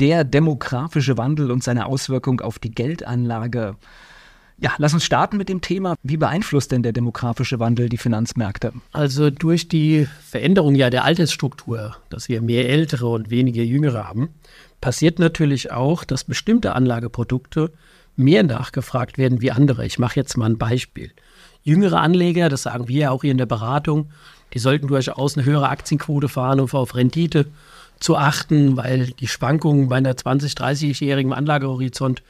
Der demografische Wandel und seine Auswirkung auf die Geldanlage. Ja, lass uns starten mit dem Thema. Wie beeinflusst denn der demografische Wandel die Finanzmärkte? Also durch die Veränderung ja der Altersstruktur, dass wir mehr Ältere und weniger Jüngere haben, passiert natürlich auch, dass bestimmte Anlageprodukte mehr nachgefragt werden wie andere. Ich mache jetzt mal ein Beispiel. Jüngere Anleger, das sagen wir ja auch hier in der Beratung, die sollten durchaus eine höhere Aktienquote fahren, um auf Rendite zu achten, weil die Schwankungen bei einer 20-, 30-jährigen Anlagehorizont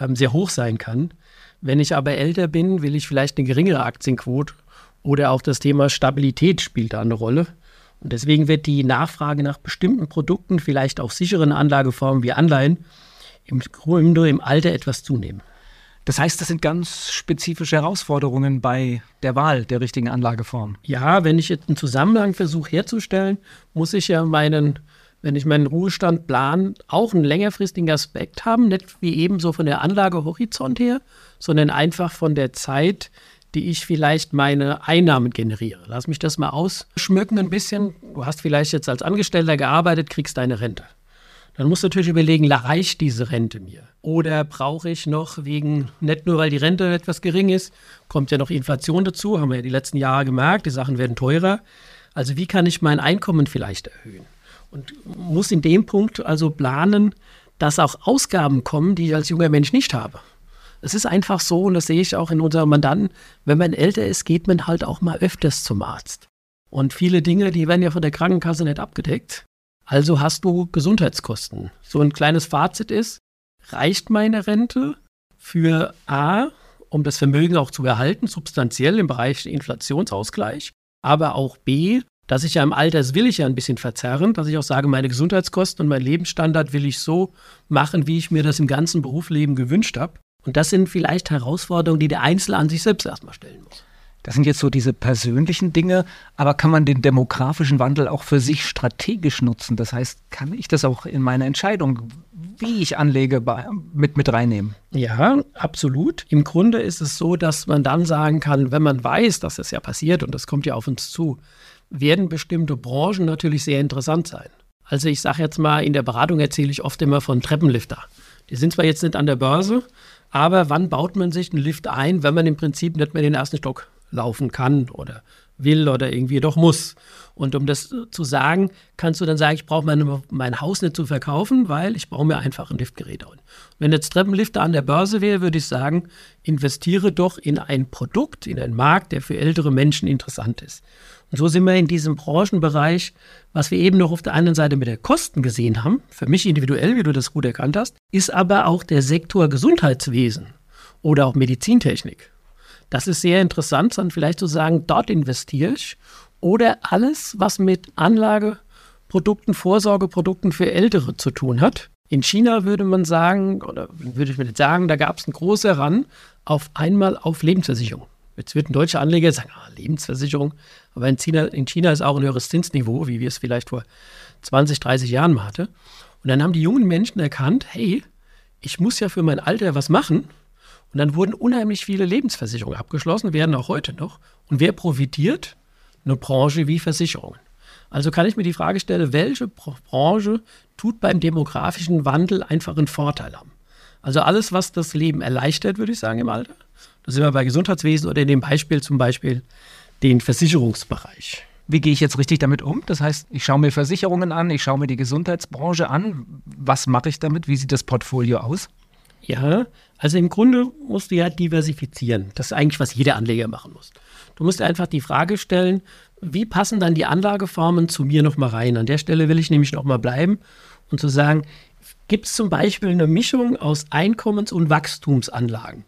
ähm, sehr hoch sein kann. Wenn ich aber älter bin, will ich vielleicht eine geringere Aktienquote oder auch das Thema Stabilität spielt da eine Rolle. Und deswegen wird die Nachfrage nach bestimmten Produkten, vielleicht auch sicheren Anlageformen wie Anleihen, im Grunde im Alter etwas zunehmen. Das heißt, das sind ganz spezifische Herausforderungen bei der Wahl der richtigen Anlageform. Ja, wenn ich jetzt einen Zusammenhang versuche herzustellen, muss ich ja meinen wenn ich meinen Ruhestand plan, auch einen längerfristigen Aspekt haben, nicht wie ebenso von der Anlagehorizont her, sondern einfach von der Zeit, die ich vielleicht meine Einnahmen generiere. Lass mich das mal ausschmücken ein bisschen. Du hast vielleicht jetzt als Angestellter gearbeitet, kriegst deine Rente. Dann musst du natürlich überlegen, reicht diese Rente mir? Oder brauche ich noch wegen, nicht nur weil die Rente etwas gering ist, kommt ja noch Inflation dazu, haben wir ja die letzten Jahre gemerkt, die Sachen werden teurer. Also wie kann ich mein Einkommen vielleicht erhöhen? Und muss in dem Punkt also planen, dass auch Ausgaben kommen, die ich als junger Mensch nicht habe. Es ist einfach so, und das sehe ich auch in unserem Mandanten, wenn man älter ist, geht man halt auch mal öfters zum Arzt. Und viele Dinge, die werden ja von der Krankenkasse nicht abgedeckt. Also hast du Gesundheitskosten. So ein kleines Fazit ist, reicht meine Rente für A, um das Vermögen auch zu erhalten, substanziell im Bereich Inflationsausgleich, aber auch B, dass ich ja im Alter, das will ich ja ein bisschen verzerren, dass ich auch sage, meine Gesundheitskosten und mein Lebensstandard will ich so machen, wie ich mir das im ganzen Berufsleben gewünscht habe. Und das sind vielleicht Herausforderungen, die der Einzelne an sich selbst erstmal stellen muss. Das sind jetzt so diese persönlichen Dinge, aber kann man den demografischen Wandel auch für sich strategisch nutzen? Das heißt, kann ich das auch in meine Entscheidung, wie ich anlege, mit, mit reinnehmen? Ja, absolut. Im Grunde ist es so, dass man dann sagen kann, wenn man weiß, dass das ja passiert und das kommt ja auf uns zu, werden bestimmte Branchen natürlich sehr interessant sein. Also ich sage jetzt mal, in der Beratung erzähle ich oft immer von Treppenlifter. Die sind zwar jetzt nicht an der Börse, aber wann baut man sich einen Lift ein, wenn man im Prinzip nicht mehr den ersten Stock laufen kann oder will oder irgendwie doch muss. Und um das zu sagen, kannst du dann sagen, ich brauche mein, Haus nicht zu verkaufen, weil ich baue mir einfach ein Liftgerät ein. Wenn jetzt Treppenlifter an der Börse wäre, würde ich sagen, investiere doch in ein Produkt, in einen Markt, der für ältere Menschen interessant ist. Und so sind wir in diesem Branchenbereich, was wir eben noch auf der anderen Seite mit der Kosten gesehen haben, für mich individuell, wie du das gut erkannt hast, ist aber auch der Sektor Gesundheitswesen oder auch Medizintechnik. Das ist sehr interessant, dann vielleicht zu sagen, dort investiere ich oder alles, was mit Anlageprodukten, Vorsorgeprodukten für Ältere zu tun hat. In China würde man sagen, oder würde ich mir jetzt sagen, da gab es einen großen Ran auf einmal auf Lebensversicherung. Jetzt wird ein deutscher Anleger sagen, ah, Lebensversicherung, aber in China, in China ist auch ein höheres Zinsniveau, wie wir es vielleicht vor 20, 30 Jahren mal hatten. Und dann haben die jungen Menschen erkannt, hey, ich muss ja für mein Alter was machen. Und dann wurden unheimlich viele Lebensversicherungen abgeschlossen, werden auch heute noch. Und wer profitiert? Eine Branche wie Versicherungen. Also kann ich mir die Frage stellen, welche Branche tut beim demografischen Wandel einfach einen Vorteil haben? Also alles, was das Leben erleichtert, würde ich sagen, im Alter. Da sind wir bei Gesundheitswesen oder in dem Beispiel zum Beispiel den Versicherungsbereich. Wie gehe ich jetzt richtig damit um? Das heißt, ich schaue mir Versicherungen an, ich schaue mir die Gesundheitsbranche an. Was mache ich damit? Wie sieht das Portfolio aus? Ja, also im Grunde musst du ja diversifizieren. Das ist eigentlich, was jeder Anleger machen muss. Du musst einfach die Frage stellen, wie passen dann die Anlageformen zu mir nochmal rein? An der Stelle will ich nämlich nochmal bleiben und zu sagen, gibt es zum Beispiel eine Mischung aus Einkommens- und Wachstumsanlagen?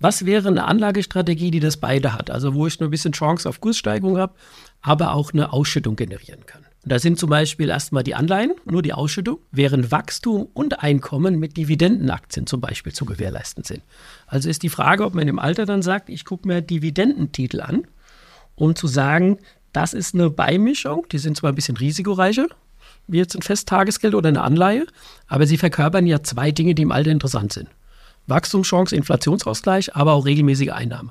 Was wäre eine Anlagestrategie, die das beide hat? Also wo ich nur ein bisschen Chance auf Kurssteigerung habe, aber auch eine Ausschüttung generieren kann. Da sind zum Beispiel erstmal die Anleihen, nur die Ausschüttung, während Wachstum und Einkommen mit Dividendenaktien zum Beispiel zu gewährleisten sind. Also ist die Frage, ob man im Alter dann sagt, ich gucke mir Dividendentitel an, um zu sagen, das ist eine Beimischung, die sind zwar ein bisschen risikoreicher, wie jetzt ein Festtagesgeld oder eine Anleihe, aber sie verkörpern ja zwei Dinge, die im Alter interessant sind. Wachstumschance, Inflationsausgleich, aber auch regelmäßige Einnahmen.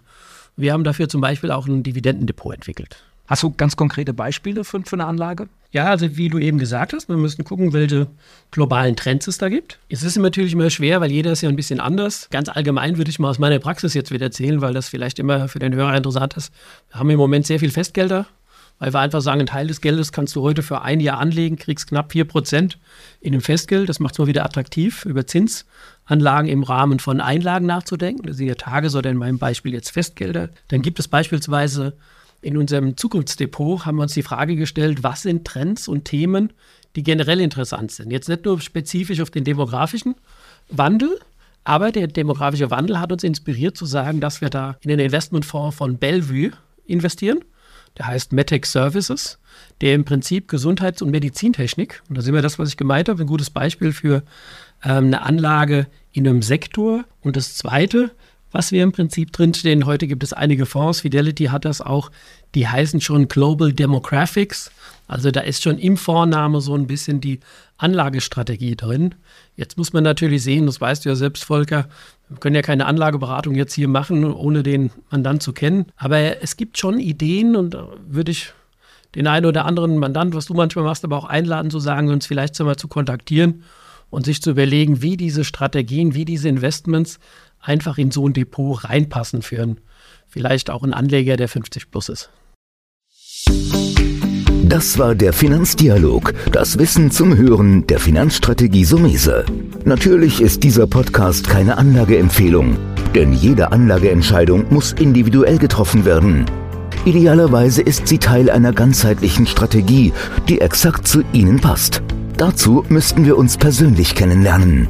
Wir haben dafür zum Beispiel auch ein Dividendendepot entwickelt. Hast du ganz konkrete Beispiele für, für, eine Anlage? Ja, also wie du eben gesagt hast, wir müssen gucken, welche globalen Trends es da gibt. Es ist natürlich immer schwer, weil jeder ist ja ein bisschen anders. Ganz allgemein würde ich mal aus meiner Praxis jetzt wieder erzählen, weil das vielleicht immer für den Hörer interessant ist. Wir haben im Moment sehr viel Festgelder, weil wir einfach sagen, ein Teil des Geldes kannst du heute für ein Jahr anlegen, kriegst knapp 4% in dem Festgeld. Das macht es mal wieder attraktiv, über Zinsanlagen im Rahmen von Einlagen nachzudenken. Das sind ja Tages- oder in meinem Beispiel jetzt Festgelder. Dann gibt es beispielsweise in unserem Zukunftsdepot haben wir uns die Frage gestellt, was sind Trends und Themen, die generell interessant sind. Jetzt nicht nur spezifisch auf den demografischen Wandel, aber der demografische Wandel hat uns inspiriert zu sagen, dass wir da in den Investmentfonds von Bellevue investieren. Der heißt Metec Services, der im Prinzip Gesundheits- und Medizintechnik, und da sehen wir das, was ich gemeint habe, ein gutes Beispiel für ähm, eine Anlage in einem Sektor. Und das Zweite, was wir im Prinzip drinstehen. Heute gibt es einige Fonds, Fidelity hat das auch, die heißen schon Global Demographics. Also da ist schon im Vorname so ein bisschen die Anlagestrategie drin. Jetzt muss man natürlich sehen, das weißt du ja selbst, Volker, wir können ja keine Anlageberatung jetzt hier machen, ohne den Mandant zu kennen. Aber es gibt schon Ideen und würde ich den einen oder anderen Mandant, was du manchmal machst, aber auch einladen zu sagen, uns vielleicht mal zu kontaktieren und sich zu überlegen, wie diese Strategien, wie diese Investments einfach in so ein Depot reinpassen für einen, vielleicht auch einen Anleger, der 50 plus ist. Das war der Finanzdialog, das Wissen zum Hören der Finanzstrategie Sumese. Natürlich ist dieser Podcast keine Anlageempfehlung, denn jede Anlageentscheidung muss individuell getroffen werden. Idealerweise ist sie Teil einer ganzheitlichen Strategie, die exakt zu Ihnen passt. Dazu müssten wir uns persönlich kennenlernen.